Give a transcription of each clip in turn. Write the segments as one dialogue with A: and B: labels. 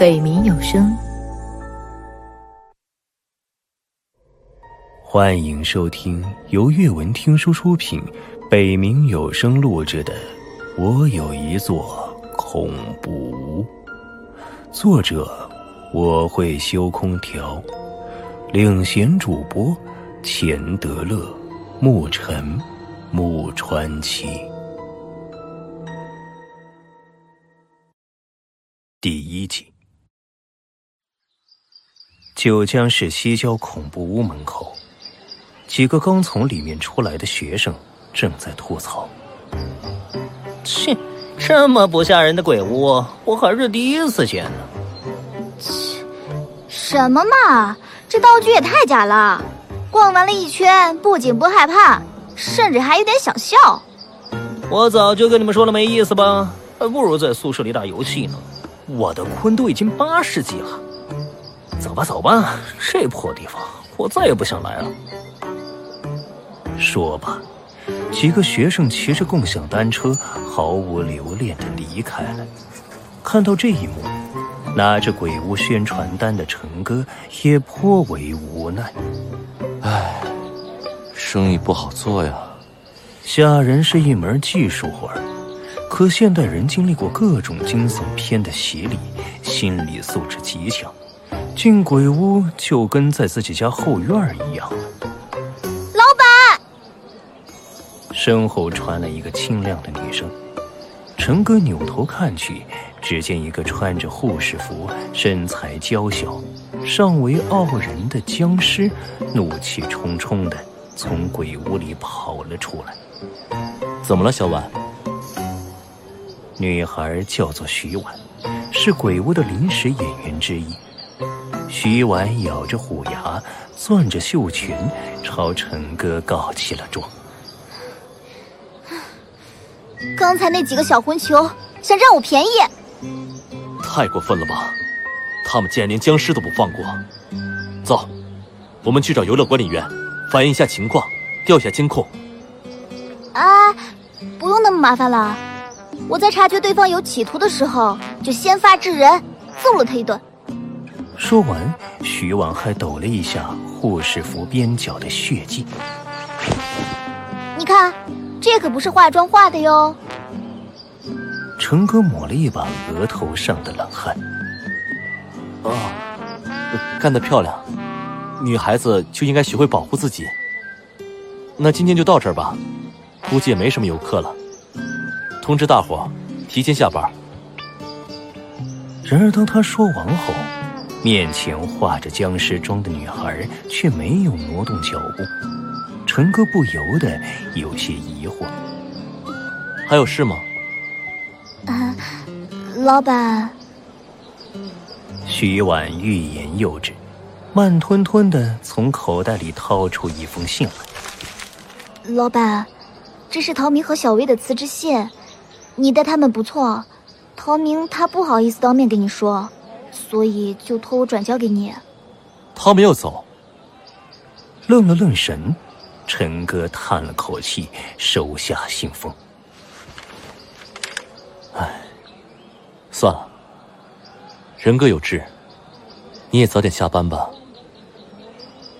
A: 北冥有声，
B: 欢迎收听由阅文听书出品、北冥有声录制的《我有一座恐怖。屋》，作者我会修空调，领衔主播钱德勒、沐尘、木川七。第一集，九江市西郊恐怖屋门口，几个刚从里面出来的学生正在吐槽：“
C: 切，这么不吓人的鬼屋，我还是第一次见呢。”“
D: 切，什么嘛，这道具也太假了！逛完了一圈，不仅不害怕，甚至还有点想笑。”“
C: 我早就跟你们说了没意思吧？还不如在宿舍里打游戏呢。”我的坤都已经八十级了，走吧走吧，这破地方我再也不想来了。
B: 说吧，几个学生骑着共享单车，毫无留恋的离开了。看到这一幕，拿着鬼屋宣传单的陈哥也颇为无奈。
E: 唉，生意不好做呀。
B: 吓人是一门技术活儿。可现代人经历过各种惊悚片的洗礼，心理素质极强，进鬼屋就跟在自己家后院一样。
D: 老板，
B: 身后传来一个清亮的女声。陈哥扭头看去，只见一个穿着护士服、身材娇小、尚为傲人的僵尸，怒气冲冲的从鬼屋里跑了出来。
E: 怎么了，小婉？
B: 女孩叫做徐婉，是鬼屋的临时演员之一。徐婉咬着虎牙，攥着袖裙，朝陈哥告起了状。
D: 刚才那几个小混球想占我便宜，
E: 太过分了吧！他们竟然连僵尸都不放过。走，我们去找游乐管理员，反映一下情况，调一下监控。
D: 啊，不用那么麻烦了。我在察觉对方有企图的时候，就先发制人，揍了他一顿。
B: 说完，徐婉还抖了一下护士服边角的血迹。
D: 你看，这可不是化妆画的哟。
B: 陈哥抹了一把额头上的冷汗。
E: 哦，干得漂亮！女孩子就应该学会保护自己。那今天就到这儿吧，估计也没什么游客了。通知大伙，提前下班。
B: 然而，当他说完后，面前化着僵尸妆的女孩却没有挪动脚步。陈哥不由得有些疑惑：“
E: 还有事吗？”
D: 啊，老板。
B: 徐婉欲言又止，慢吞吞的从口袋里掏出一封信来。
D: 老板，这是陶明和小薇的辞职信。你待他们不错，陶明他不好意思当面跟你说，所以就托我转交给你。
E: 他没有走。
B: 愣了愣神，陈哥叹了口气，收下信封。
E: 唉，算了，人各有志，你也早点下班吧。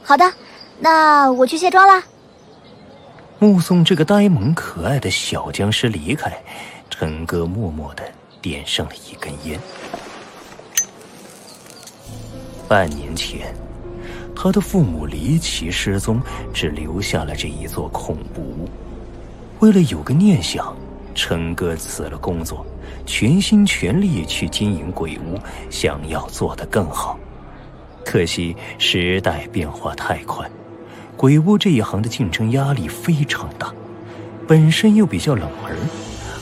D: 好的，那我去卸妆啦。
B: 目送这个呆萌可爱的小僵尸离开。陈哥默默的点上了一根烟。半年前，他的父母离奇失踪，只留下了这一座恐怖屋。为了有个念想，陈哥辞了工作，全心全力去经营鬼屋，想要做得更好。可惜时代变化太快，鬼屋这一行的竞争压力非常大，本身又比较冷门。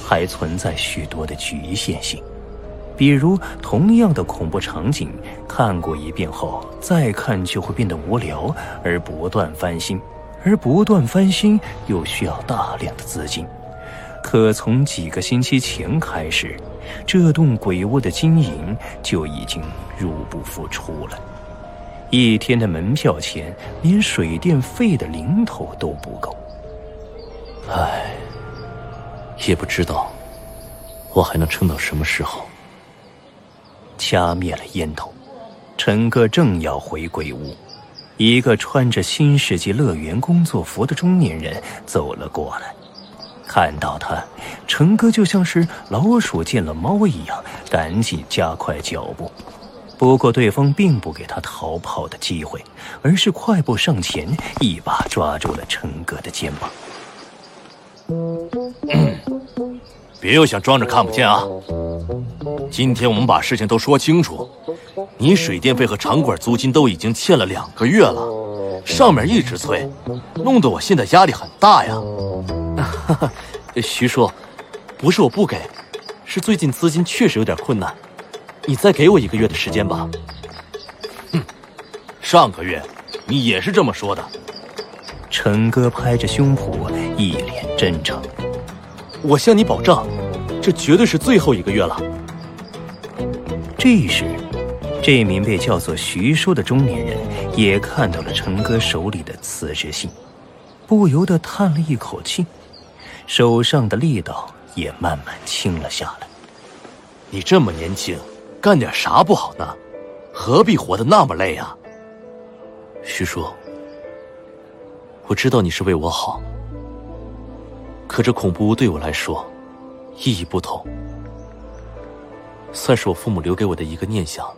B: 还存在许多的局限性，比如同样的恐怖场景，看过一遍后再看就会变得无聊，而不断翻新，而不断翻新又需要大量的资金。可从几个星期前开始，这栋鬼屋的经营就已经入不敷出了，一天的门票钱连水电费的零头都不够。
E: 唉。也不知道我还能撑到什么时候。
B: 掐灭了烟头。陈哥正要回鬼屋，一个穿着新世纪乐园工作服的中年人走了过来。看到他，陈哥就像是老鼠见了猫一样，赶紧加快脚步。不过对方并不给他逃跑的机会，而是快步上前，一把抓住了陈哥的肩膀。
E: 别又想装着看不见啊！今天我们把事情都说清楚。你水电费和场馆租金都已经欠了两个月了，上面一直催，弄得我现在压力很大呀。徐叔，不是我不给，是最近资金确实有点困难，你再给我一个月的时间吧。哼，上个月你也是这么说的。
B: 陈哥拍着胸脯，一脸真诚。
E: 我向你保证，这绝对是最后一个月了。
B: 这时，这名被叫做徐叔的中年人也看到了陈哥手里的辞职信，不由得叹了一口气，手上的力道也慢慢轻了下来。
E: 你这么年轻，干点啥不好呢？何必活得那么累啊？徐叔，我知道你是为我好。可这恐怖屋对我来说意义不同，算是我父母留给我的一个念想。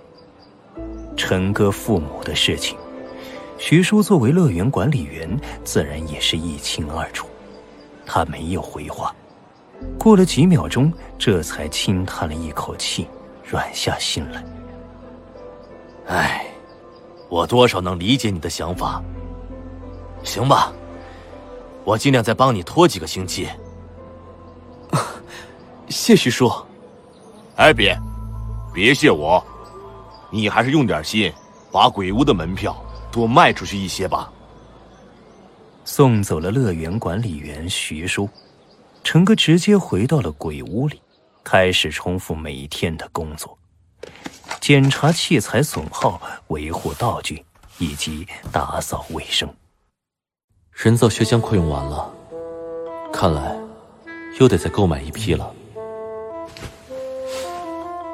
B: 陈哥父母的事情，徐叔作为乐园管理员，自然也是一清二楚。他没有回话，过了几秒钟，这才轻叹了一口气，软下心来。
E: 唉，我多少能理解你的想法。行吧。我尽量再帮你拖几个星期。谢徐叔。
A: 哎，别，别谢我，你还是用点心，把鬼屋的门票多卖出去一些吧。
B: 送走了乐园管理员徐叔，陈哥直接回到了鬼屋里，开始重复每天的工作：检查器材损耗、维护道具以及打扫卫生。
E: 人造血浆快用完了，看来又得再购买一批了。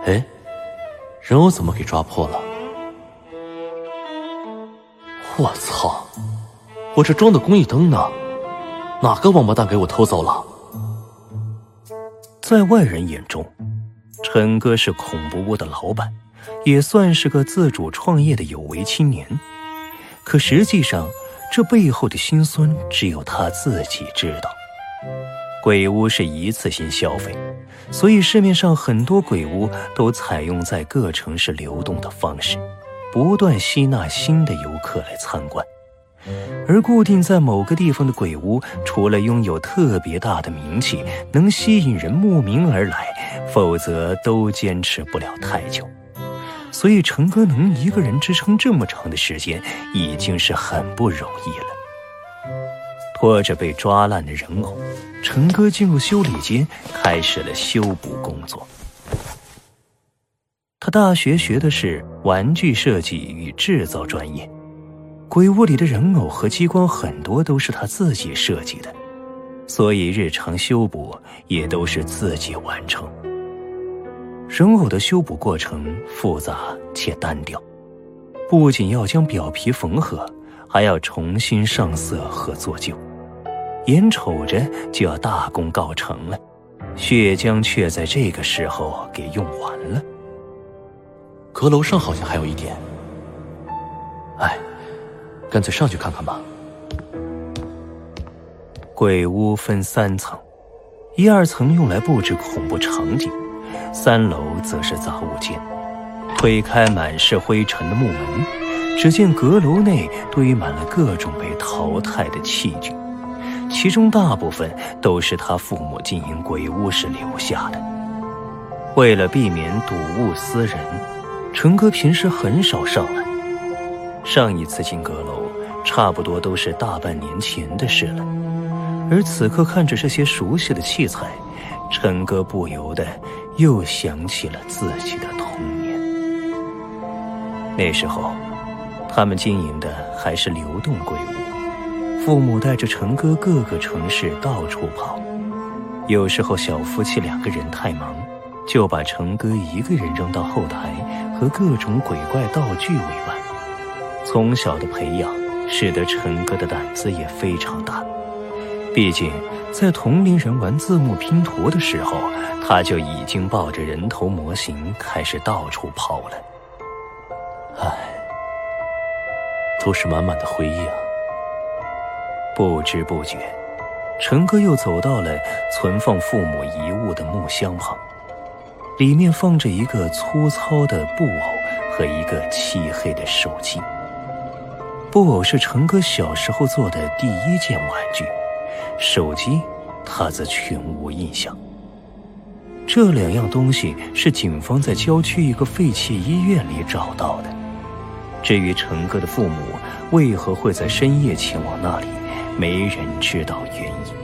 E: 哎，人偶怎么给抓破了？我操！我这装的工艺灯呢？哪个王八蛋给我偷走了？
B: 在外人眼中，陈哥是恐怖屋的老板，也算是个自主创业的有为青年。可实际上，这背后的辛酸，只有他自己知道。鬼屋是一次性消费，所以市面上很多鬼屋都采用在各城市流动的方式，不断吸纳新的游客来参观。而固定在某个地方的鬼屋，除了拥有特别大的名气，能吸引人慕名而来，否则都坚持不了太久。所以，陈哥能一个人支撑这么长的时间，已经是很不容易了。拖着被抓烂的人偶，陈哥进入修理间，开始了修补工作。他大学学的是玩具设计与制造专业，鬼屋里的人偶和机关很多都是他自己设计的，所以日常修补也都是自己完成。人偶的修补过程复杂且单调，不仅要将表皮缝合，还要重新上色和做旧，眼瞅着就要大功告成了，血浆却在这个时候给用完了。
E: 阁楼上好像还有一点，哎，干脆上去看看吧。
B: 鬼屋分三层，一二层用来布置恐怖场景。三楼则是杂物间，推开满是灰尘的木门，只见阁楼内堆满了各种被淘汰的器具，其中大部分都是他父母经营鬼屋时留下的。为了避免睹物思人，陈哥平时很少上来。上一次进阁楼，差不多都是大半年前的事了。而此刻看着这些熟悉的器材，陈哥不由得。又想起了自己的童年。那时候，他们经营的还是流动鬼屋，父母带着陈哥各个城市到处跑。有时候小夫妻两个人太忙，就把成哥一个人扔到后台，和各种鬼怪道具为伴。从小的培养，使得成哥的胆子也非常大。毕竟，在同龄人玩字幕拼图的时候，他就已经抱着人头模型开始到处跑了。
E: 唉，都是满满的回忆啊！
B: 不知不觉，陈哥又走到了存放父母遗物的木箱旁，里面放着一个粗糙的布偶和一个漆黑的手机。布偶是陈哥小时候做的第一件玩具。手机，他则全无印象。这两样东西是警方在郊区一个废弃医院里找到的。至于陈哥的父母为何会在深夜前往那里，没人知道原因。